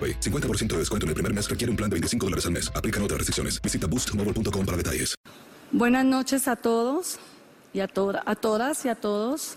AroPay. 50% de descuento en el primer mes requiere un plan de 25 dólares al mes. Aplican otras restricciones. Visita boostmobile.com para detalles. Buenas noches a todos y a, toda- a todas y a todos.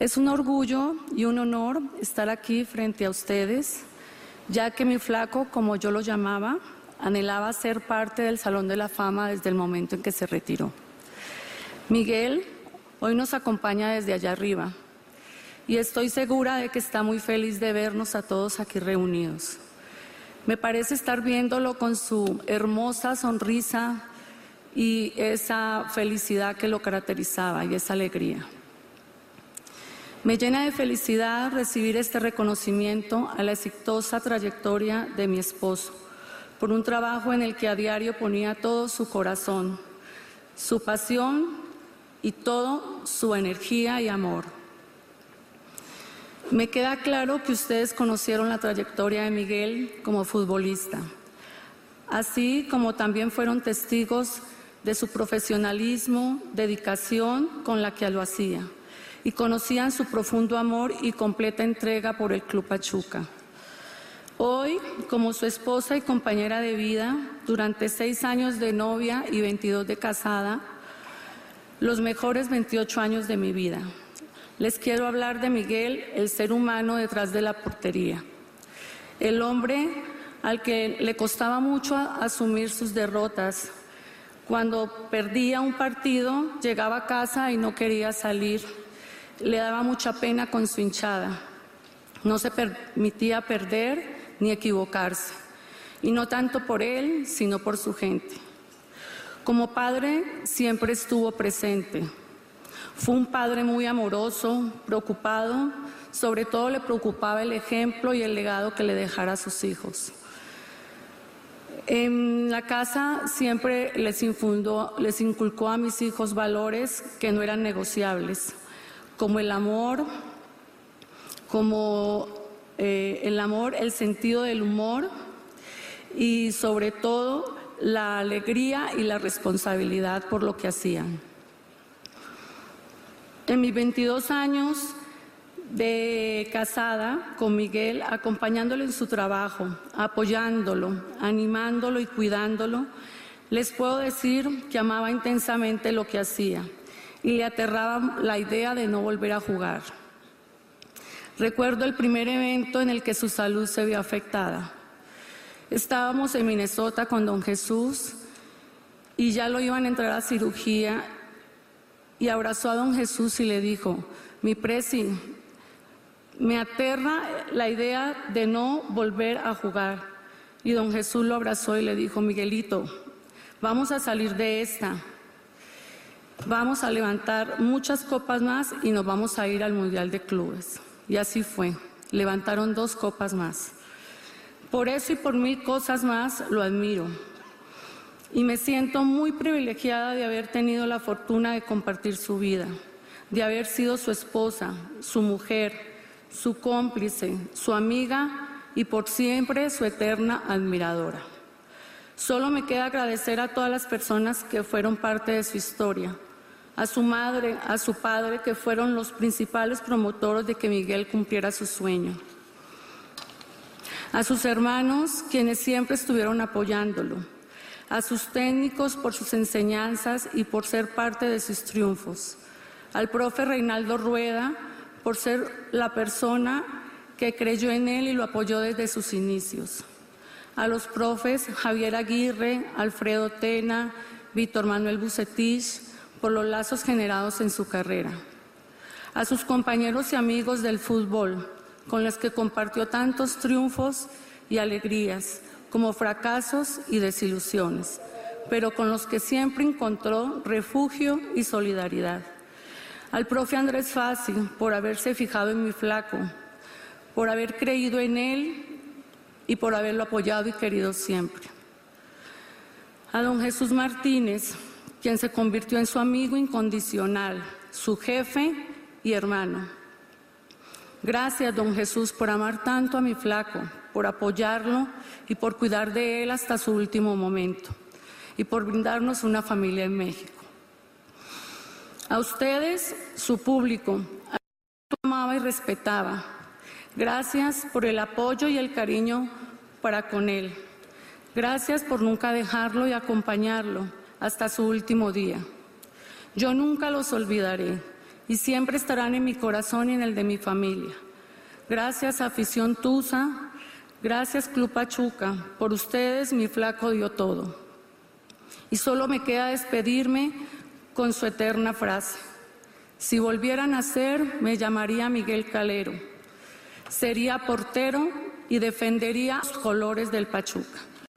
Es un orgullo y un honor estar aquí frente a ustedes, ya que mi flaco, como yo lo llamaba, anhelaba ser parte del Salón de la Fama desde el momento en que se retiró. Miguel hoy nos acompaña desde allá arriba y estoy segura de que está muy feliz de vernos a todos aquí reunidos. Me parece estar viéndolo con su hermosa sonrisa y esa felicidad que lo caracterizaba y esa alegría. Me llena de felicidad recibir este reconocimiento a la exitosa trayectoria de mi esposo por un trabajo en el que a diario ponía todo su corazón, su pasión y todo su energía y amor. Me queda claro que ustedes conocieron la trayectoria de Miguel como futbolista, así como también fueron testigos de su profesionalismo, dedicación con la que lo hacía, y conocían su profundo amor y completa entrega por el Club Pachuca. Hoy, como su esposa y compañera de vida, durante seis años de novia y 22 de casada, los mejores 28 años de mi vida. Les quiero hablar de Miguel, el ser humano detrás de la portería. El hombre al que le costaba mucho asumir sus derrotas. Cuando perdía un partido, llegaba a casa y no quería salir. Le daba mucha pena con su hinchada. No se permitía perder ni equivocarse. Y no tanto por él, sino por su gente. Como padre, siempre estuvo presente. Fue un padre muy amoroso, preocupado, sobre todo le preocupaba el ejemplo y el legado que le dejara a sus hijos. En la casa siempre les, infundó, les inculcó a mis hijos valores que no eran negociables, como el amor, como eh, el amor, el sentido del humor y sobre todo la alegría y la responsabilidad por lo que hacían. En mis 22 años de casada con Miguel, acompañándolo en su trabajo, apoyándolo, animándolo y cuidándolo, les puedo decir que amaba intensamente lo que hacía y le aterraba la idea de no volver a jugar. Recuerdo el primer evento en el que su salud se vio afectada. Estábamos en Minnesota con don Jesús y ya lo iban a entrar a cirugía y abrazó a don Jesús y le dijo, mi presi, me aterra la idea de no volver a jugar. Y don Jesús lo abrazó y le dijo, Miguelito, vamos a salir de esta. Vamos a levantar muchas copas más y nos vamos a ir al Mundial de Clubes. Y así fue. Levantaron dos copas más. Por eso y por mil cosas más lo admiro. Y me siento muy privilegiada de haber tenido la fortuna de compartir su vida, de haber sido su esposa, su mujer, su cómplice, su amiga y por siempre su eterna admiradora. Solo me queda agradecer a todas las personas que fueron parte de su historia, a su madre, a su padre, que fueron los principales promotores de que Miguel cumpliera su sueño, a sus hermanos, quienes siempre estuvieron apoyándolo, a sus técnicos por sus enseñanzas y por ser parte de sus triunfos, al profe Reinaldo Rueda por ser la persona que creyó en él y lo apoyó desde sus inicios, a los profes Javier Aguirre, Alfredo Tena, Víctor Manuel Bucetich, por los lazos generados en su carrera, a sus compañeros y amigos del fútbol, con los que compartió tantos triunfos y alegrías, como fracasos y desilusiones, pero con los que siempre encontró refugio y solidaridad. Al profe Andrés Fassi por haberse fijado en mi flaco, por haber creído en él y por haberlo apoyado y querido siempre. A don Jesús Martínez, quien se convirtió en su amigo incondicional, su jefe y hermano. Gracias, don Jesús, por amar tanto a mi flaco, por apoyarlo y por cuidar de él hasta su último momento y por brindarnos una familia en México. A ustedes, su público, a amaba y respetaba. Gracias por el apoyo y el cariño para con él. Gracias por nunca dejarlo y acompañarlo hasta su último día. Yo nunca los olvidaré y siempre estarán en mi corazón y en el de mi familia. Gracias, afición Tusa, Gracias, Club Pachuca. Por ustedes mi flaco dio todo. Y solo me queda despedirme con su eterna frase. Si volvieran a ser, me llamaría Miguel Calero. Sería portero y defendería los colores del Pachuca.